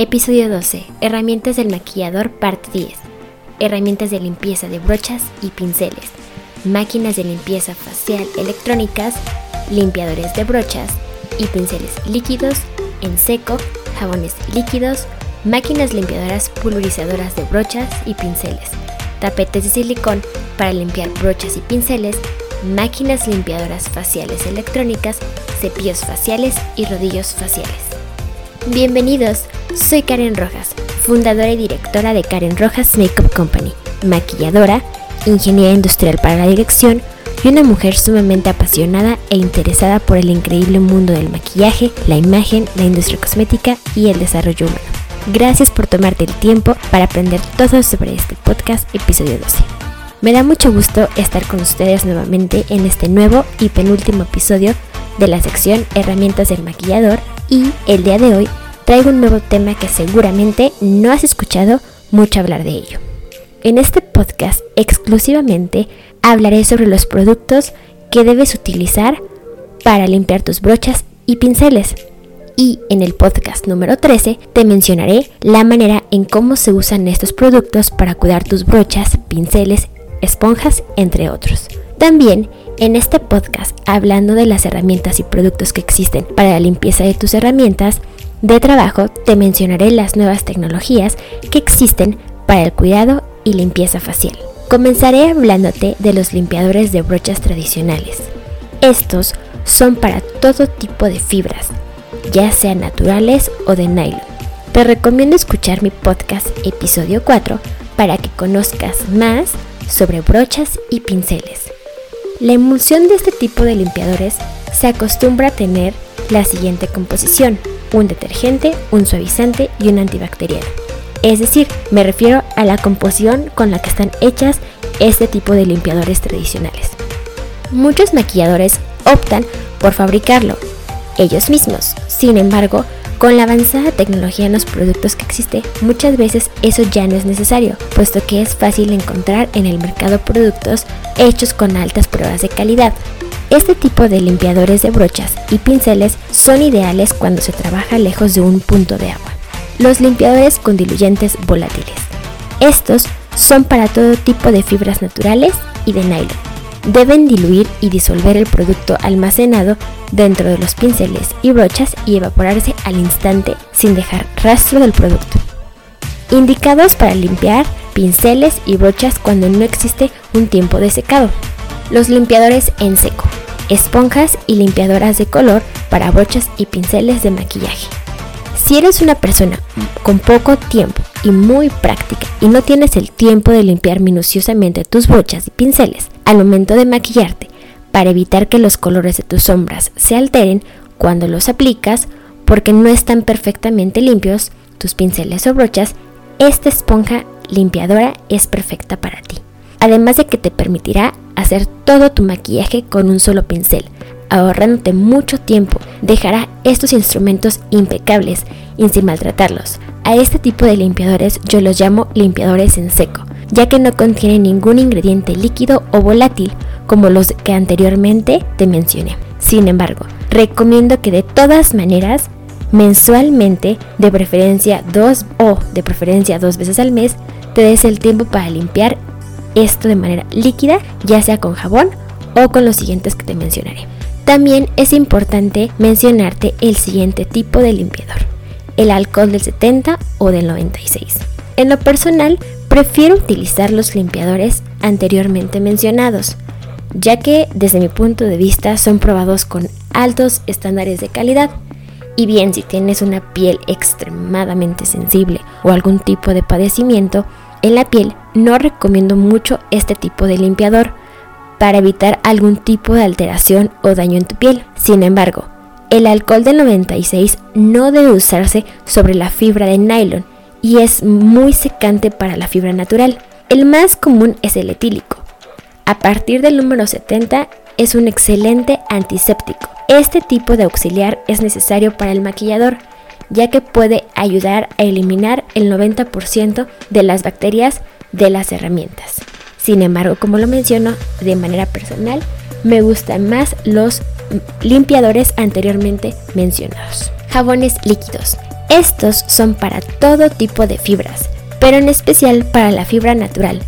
Episodio 12. Herramientas del maquillador, parte 10. Herramientas de limpieza de brochas y pinceles. Máquinas de limpieza facial electrónicas, limpiadores de brochas y pinceles líquidos, en seco, jabones líquidos, máquinas limpiadoras pulverizadoras de brochas y pinceles, tapetes de silicón para limpiar brochas y pinceles, máquinas limpiadoras faciales electrónicas, cepillos faciales y rodillos faciales. Bienvenidos, soy Karen Rojas, fundadora y directora de Karen Rojas Makeup Company, maquilladora, ingeniera industrial para la dirección y una mujer sumamente apasionada e interesada por el increíble mundo del maquillaje, la imagen, la industria cosmética y el desarrollo humano. Gracias por tomarte el tiempo para aprender todo sobre este podcast episodio 12. Me da mucho gusto estar con ustedes nuevamente en este nuevo y penúltimo episodio de la sección Herramientas del Maquillador y el día de hoy traigo un nuevo tema que seguramente no has escuchado mucho hablar de ello. En este podcast exclusivamente hablaré sobre los productos que debes utilizar para limpiar tus brochas y pinceles. Y en el podcast número 13 te mencionaré la manera en cómo se usan estos productos para cuidar tus brochas, pinceles, esponjas, entre otros. También en este podcast, hablando de las herramientas y productos que existen para la limpieza de tus herramientas de trabajo, te mencionaré las nuevas tecnologías que existen para el cuidado y limpieza facial. Comenzaré hablándote de los limpiadores de brochas tradicionales. Estos son para todo tipo de fibras, ya sean naturales o de nylon. Te recomiendo escuchar mi podcast episodio 4 para que conozcas más sobre brochas y pinceles. La emulsión de este tipo de limpiadores se acostumbra a tener la siguiente composición, un detergente, un suavizante y un antibacteriano. Es decir, me refiero a la composición con la que están hechas este tipo de limpiadores tradicionales. Muchos maquilladores optan por fabricarlo ellos mismos. Sin embargo, con la avanzada tecnología en los productos que existe, muchas veces eso ya no es necesario, puesto que es fácil encontrar en el mercado productos hechos con altas pruebas de calidad. Este tipo de limpiadores de brochas y pinceles son ideales cuando se trabaja lejos de un punto de agua. Los limpiadores con diluyentes volátiles. Estos son para todo tipo de fibras naturales y de nylon deben diluir y disolver el producto almacenado dentro de los pinceles y brochas y evaporarse al instante sin dejar rastro del producto. Indicados para limpiar pinceles y brochas cuando no existe un tiempo de secado. Los limpiadores en seco. esponjas y limpiadoras de color para brochas y pinceles de maquillaje. Si eres una persona con poco tiempo y muy práctica y no tienes el tiempo de limpiar minuciosamente tus brochas y pinceles al momento de maquillarte para evitar que los colores de tus sombras se alteren cuando los aplicas porque no están perfectamente limpios tus pinceles o brochas, esta esponja limpiadora es perfecta para ti. Además de que te permitirá hacer todo tu maquillaje con un solo pincel, ahorrándote mucho tiempo, dejará estos instrumentos impecables y sin maltratarlos. A este tipo de limpiadores yo los llamo limpiadores en seco, ya que no contienen ningún ingrediente líquido o volátil como los que anteriormente te mencioné. Sin embargo, recomiendo que de todas maneras mensualmente, de preferencia dos o de preferencia dos veces al mes, te des el tiempo para limpiar esto de manera líquida, ya sea con jabón o con los siguientes que te mencionaré. También es importante mencionarte el siguiente tipo de limpiador, el alcohol del 70 o del 96. En lo personal, prefiero utilizar los limpiadores anteriormente mencionados, ya que desde mi punto de vista son probados con altos estándares de calidad. Y bien, si tienes una piel extremadamente sensible o algún tipo de padecimiento en la piel, no recomiendo mucho este tipo de limpiador para evitar algún tipo de alteración o daño en tu piel. Sin embargo, el alcohol del 96 no debe usarse sobre la fibra de nylon y es muy secante para la fibra natural. El más común es el etílico. A partir del número 70 es un excelente antiséptico. Este tipo de auxiliar es necesario para el maquillador, ya que puede ayudar a eliminar el 90% de las bacterias de las herramientas. Sin embargo, como lo menciono de manera personal, me gustan más los limpiadores anteriormente mencionados. Jabones líquidos. Estos son para todo tipo de fibras, pero en especial para la fibra natural.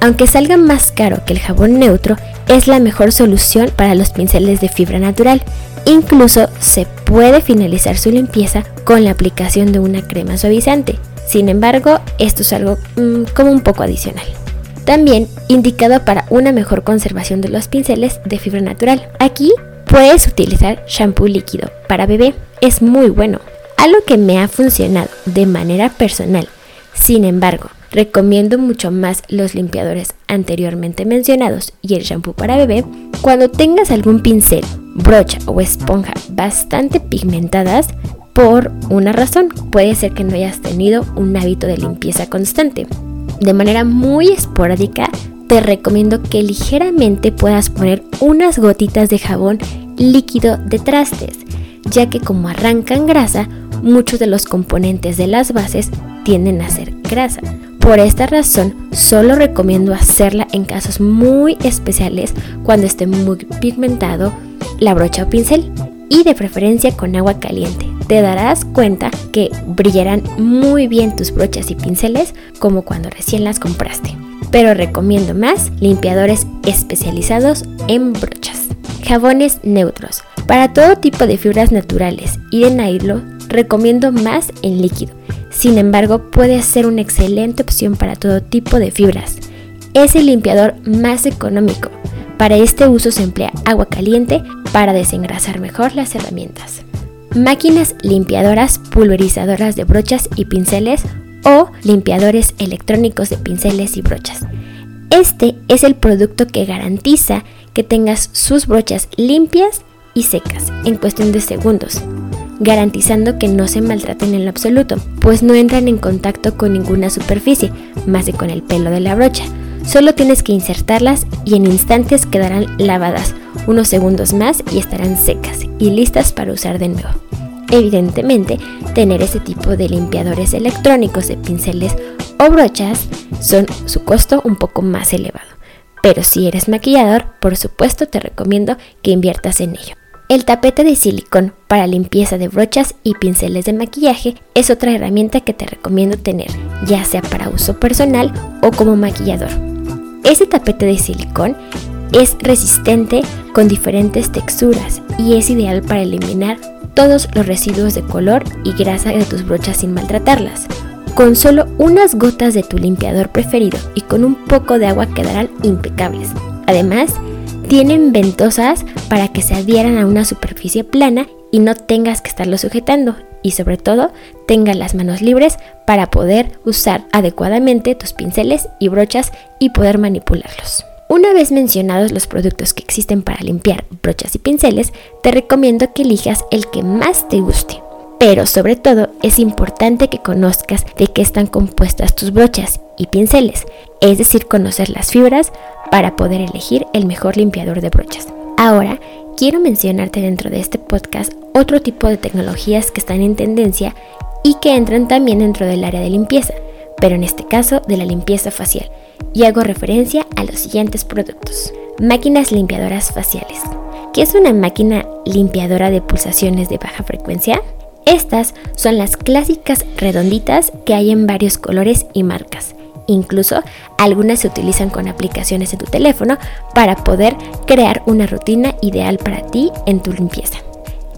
Aunque salga más caro que el jabón neutro, es la mejor solución para los pinceles de fibra natural. Incluso se puede finalizar su limpieza con la aplicación de una crema suavizante. Sin embargo, esto es algo mm, como un poco adicional. También indicado para una mejor conservación de los pinceles de fibra natural. Aquí puedes utilizar shampoo líquido para bebé. Es muy bueno. Algo que me ha funcionado de manera personal. Sin embargo, recomiendo mucho más los limpiadores anteriormente mencionados y el shampoo para bebé cuando tengas algún pincel, brocha o esponja bastante pigmentadas por una razón. Puede ser que no hayas tenido un hábito de limpieza constante de manera muy esporádica, te recomiendo que ligeramente puedas poner unas gotitas de jabón líquido de trastes, ya que como arrancan grasa, muchos de los componentes de las bases tienden a ser grasa. Por esta razón, solo recomiendo hacerla en casos muy especiales cuando esté muy pigmentado la brocha o pincel y de preferencia con agua caliente. Te darás cuenta que brillarán muy bien tus brochas y pinceles como cuando recién las compraste. Pero recomiendo más limpiadores especializados en brochas. Jabones neutros. Para todo tipo de fibras naturales y de nylon, recomiendo más en líquido. Sin embargo, puede ser una excelente opción para todo tipo de fibras. Es el limpiador más económico para este uso se emplea agua caliente para desengrasar mejor las herramientas. Máquinas limpiadoras pulverizadoras de brochas y pinceles o limpiadores electrónicos de pinceles y brochas. Este es el producto que garantiza que tengas sus brochas limpias y secas en cuestión de segundos, garantizando que no se maltraten en lo absoluto, pues no entran en contacto con ninguna superficie, más que con el pelo de la brocha Solo tienes que insertarlas y en instantes quedarán lavadas, unos segundos más y estarán secas y listas para usar de nuevo. Evidentemente, tener ese tipo de limpiadores electrónicos de pinceles o brochas son su costo un poco más elevado. Pero si eres maquillador, por supuesto te recomiendo que inviertas en ello. El tapete de silicón para limpieza de brochas y pinceles de maquillaje es otra herramienta que te recomiendo tener, ya sea para uso personal o como maquillador. Este tapete de silicón es resistente con diferentes texturas y es ideal para eliminar todos los residuos de color y grasa de tus brochas sin maltratarlas. Con solo unas gotas de tu limpiador preferido y con un poco de agua quedarán impecables. Además, Tienen ventosas para que se adhieran a una superficie plana y no tengas que estarlo sujetando y sobre todo tengas las manos libres para poder usar adecuadamente tus pinceles y brochas y poder manipularlos. Una vez mencionados los productos que existen para limpiar brochas y pinceles, te recomiendo que elijas el que más te guste. Pero sobre todo es importante que conozcas de qué están compuestas tus brochas y pinceles, es decir, conocer las fibras para poder elegir el mejor limpiador de brochas. Ahora, quiero mencionarte dentro de este podcast otro tipo de tecnologías que están en tendencia y que entran también dentro del área de limpieza, pero en este caso de la limpieza facial, y hago referencia a los siguientes productos. Máquinas limpiadoras faciales. ¿Qué es una máquina limpiadora de pulsaciones de baja frecuencia? Estas son las clásicas redonditas que hay en varios colores y marcas. Incluso algunas se utilizan con aplicaciones en tu teléfono para poder crear una rutina ideal para ti en tu limpieza.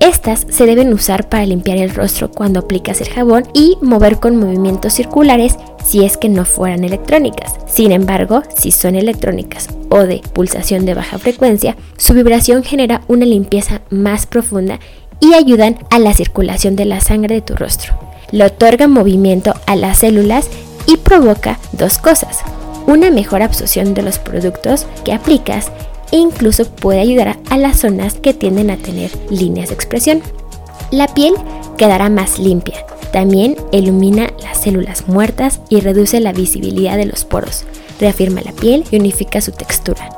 Estas se deben usar para limpiar el rostro cuando aplicas el jabón y mover con movimientos circulares si es que no fueran electrónicas. Sin embargo, si son electrónicas o de pulsación de baja frecuencia, su vibración genera una limpieza más profunda y ayudan a la circulación de la sangre de tu rostro. Le otorga movimiento a las células y provoca dos cosas. Una mejor absorción de los productos que aplicas e incluso puede ayudar a las zonas que tienden a tener líneas de expresión. La piel quedará más limpia. También ilumina las células muertas y reduce la visibilidad de los poros. Reafirma la piel y unifica su textura.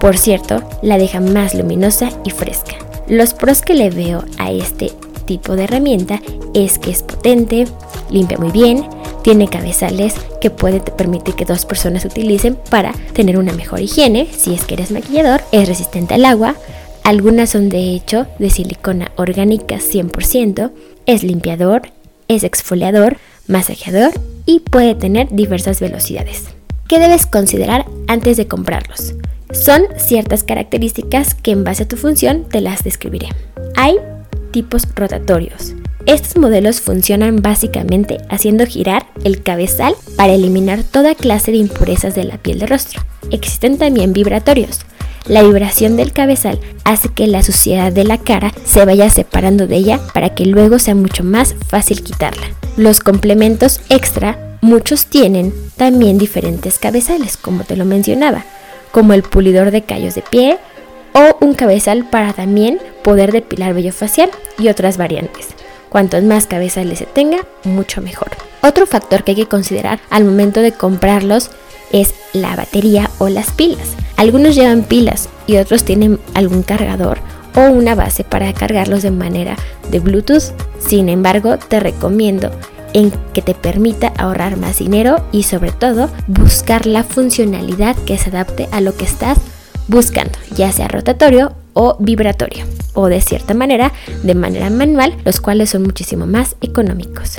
Por cierto, la deja más luminosa y fresca. Los pros que le veo a este tipo de herramienta es que es potente, limpia muy bien, tiene cabezales que puede permitir que dos personas utilicen para tener una mejor higiene si es que eres maquillador, es resistente al agua, algunas son de hecho de silicona orgánica 100%, es limpiador, es exfoliador, masajeador y puede tener diversas velocidades. ¿Qué debes considerar antes de comprarlos? Son ciertas características que en base a tu función te las describiré. Hay tipos rotatorios. Estos modelos funcionan básicamente haciendo girar el cabezal para eliminar toda clase de impurezas de la piel del rostro. Existen también vibratorios. La vibración del cabezal hace que la suciedad de la cara se vaya separando de ella para que luego sea mucho más fácil quitarla. Los complementos extra, muchos tienen también diferentes cabezales, como te lo mencionaba como el pulidor de callos de pie o un cabezal para también poder depilar vello facial y otras variantes. Cuantos más cabezales se tenga, mucho mejor. Otro factor que hay que considerar al momento de comprarlos es la batería o las pilas. Algunos llevan pilas y otros tienen algún cargador o una base para cargarlos de manera de Bluetooth. Sin embargo, te recomiendo en que te permita ahorrar más dinero y sobre todo buscar la funcionalidad que se adapte a lo que estás buscando, ya sea rotatorio o vibratorio, o de cierta manera de manera manual, los cuales son muchísimo más económicos.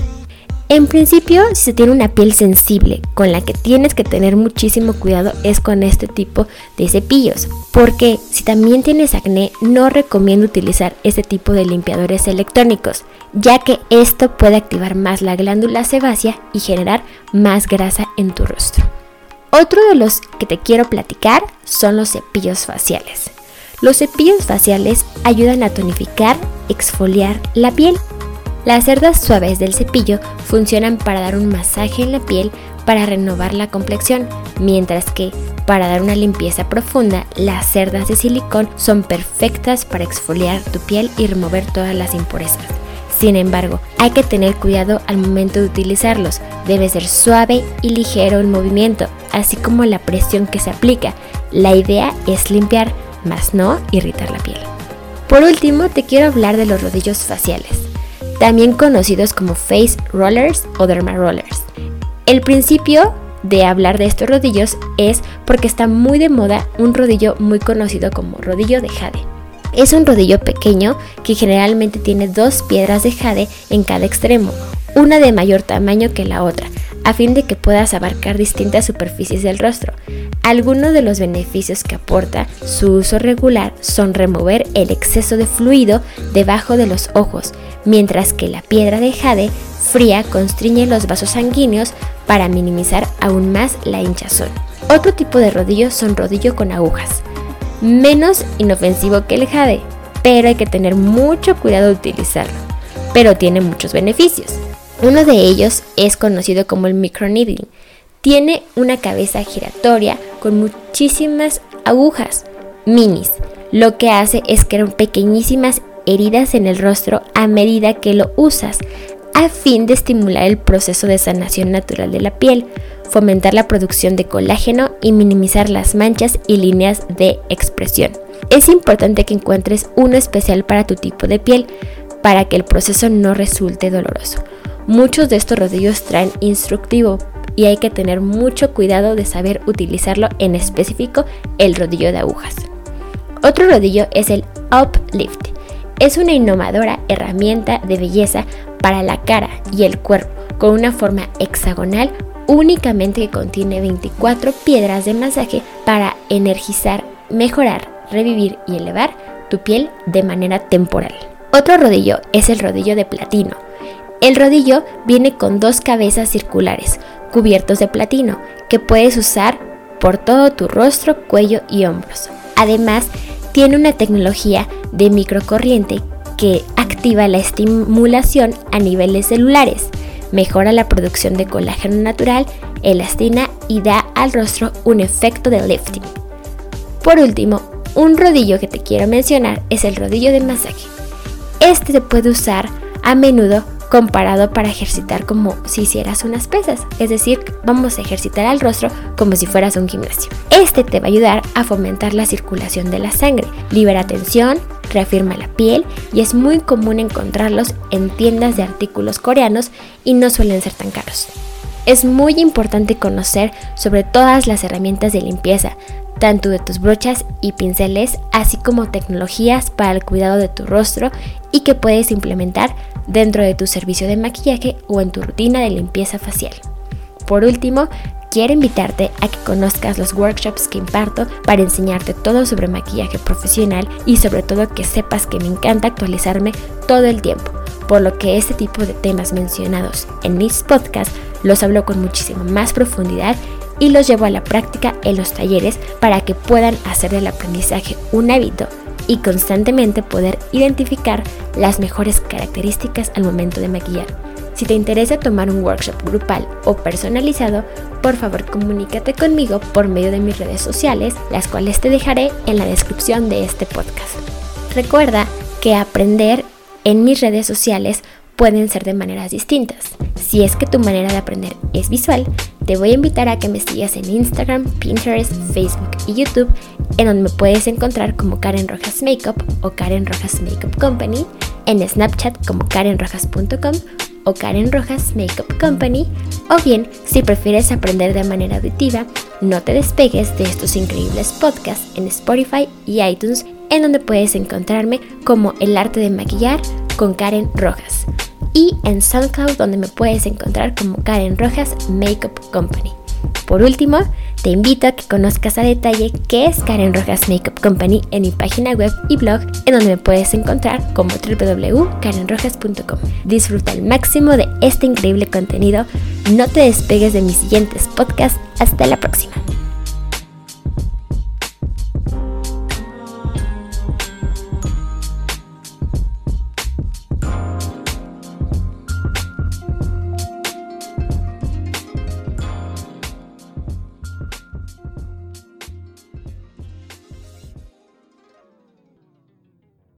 En principio, si se tiene una piel sensible con la que tienes que tener muchísimo cuidado es con este tipo de cepillos, porque si también tienes acné no recomiendo utilizar este tipo de limpiadores electrónicos, ya que esto puede activar más la glándula sebácea y generar más grasa en tu rostro. Otro de los que te quiero platicar son los cepillos faciales. Los cepillos faciales ayudan a tonificar, exfoliar la piel las cerdas suaves del cepillo funcionan para dar un masaje en la piel para renovar la complexión, mientras que para dar una limpieza profunda, las cerdas de silicón son perfectas para exfoliar tu piel y remover todas las impurezas. Sin embargo, hay que tener cuidado al momento de utilizarlos. Debe ser suave y ligero el movimiento, así como la presión que se aplica. La idea es limpiar, más no irritar la piel. Por último, te quiero hablar de los rodillos faciales también conocidos como face rollers o derma rollers. El principio de hablar de estos rodillos es porque está muy de moda un rodillo muy conocido como rodillo de jade. Es un rodillo pequeño que generalmente tiene dos piedras de jade en cada extremo, una de mayor tamaño que la otra, a fin de que puedas abarcar distintas superficies del rostro. Algunos de los beneficios que aporta su uso regular son remover el exceso de fluido debajo de los ojos, mientras que la piedra de jade fría constriñe los vasos sanguíneos para minimizar aún más la hinchazón. Otro tipo de rodillo son rodillo con agujas. menos inofensivo que el jade, pero hay que tener mucho cuidado de utilizarlo. Pero tiene muchos beneficios. Uno de ellos es conocido como el microneedling. Tiene una cabeza giratoria con muchísimas agujas, minis. Lo que hace es crear pequeñísimas heridas en el rostro a medida que lo usas, a fin de estimular el proceso de sanación natural de la piel, fomentar la producción de colágeno y minimizar las manchas y líneas de expresión. Es importante que encuentres uno especial para tu tipo de piel para que el proceso no resulte doloroso. Muchos de estos rodillos traen instructivo y hay que tener mucho cuidado de saber utilizarlo, en específico el rodillo de agujas. Otro rodillo es el Uplift. Es una innovadora herramienta de belleza para la cara y el cuerpo con una forma hexagonal únicamente que contiene 24 piedras de masaje para energizar, mejorar, revivir y elevar tu piel de manera temporal. Otro rodillo es el rodillo de platino. El rodillo viene con dos cabezas circulares cubiertos de platino que puedes usar por todo tu rostro, cuello y hombros. Además, tiene una tecnología de microcorriente que activa la estimulación a niveles celulares, mejora la producción de colágeno natural, elastina y da al rostro un efecto de lifting. Por último, un rodillo que te quiero mencionar es el rodillo de masaje. Este se puede usar a menudo comparado para ejercitar como si hicieras unas pesas, es decir, vamos a ejercitar al rostro como si fueras un gimnasio. Este te va a ayudar a fomentar la circulación de la sangre, libera tensión, reafirma la piel y es muy común encontrarlos en tiendas de artículos coreanos y no suelen ser tan caros. Es muy importante conocer sobre todas las herramientas de limpieza, tanto de tus brochas y pinceles, así como tecnologías para el cuidado de tu rostro y que puedes implementar dentro de tu servicio de maquillaje o en tu rutina de limpieza facial. Por último, quiero invitarte a que conozcas los workshops que imparto para enseñarte todo sobre maquillaje profesional y sobre todo que sepas que me encanta actualizarme todo el tiempo, por lo que este tipo de temas mencionados en mis podcasts los hablo con muchísima más profundidad y los llevo a la práctica en los talleres para que puedan hacer del aprendizaje un hábito y constantemente poder identificar las mejores características al momento de maquillar. Si te interesa tomar un workshop grupal o personalizado, por favor comunícate conmigo por medio de mis redes sociales, las cuales te dejaré en la descripción de este podcast. Recuerda que aprender en mis redes sociales pueden ser de maneras distintas. Si es que tu manera de aprender es visual, te voy a invitar a que me sigas en Instagram, Pinterest, Facebook y YouTube, en donde me puedes encontrar como Karen Rojas Makeup o Karen Rojas Makeup Company, en Snapchat como karenrojas.com o Karen Rojas Makeup Company, o bien, si prefieres aprender de manera auditiva, no te despegues de estos increíbles podcasts en Spotify y iTunes, en donde puedes encontrarme como El arte de maquillar con Karen Rojas y en SoundCloud donde me puedes encontrar como Karen Rojas Makeup Company. Por último, te invito a que conozcas a detalle qué es Karen Rojas Makeup Company en mi página web y blog en donde me puedes encontrar como www.karenrojas.com. Disfruta al máximo de este increíble contenido, no te despegues de mis siguientes podcasts, hasta la próxima.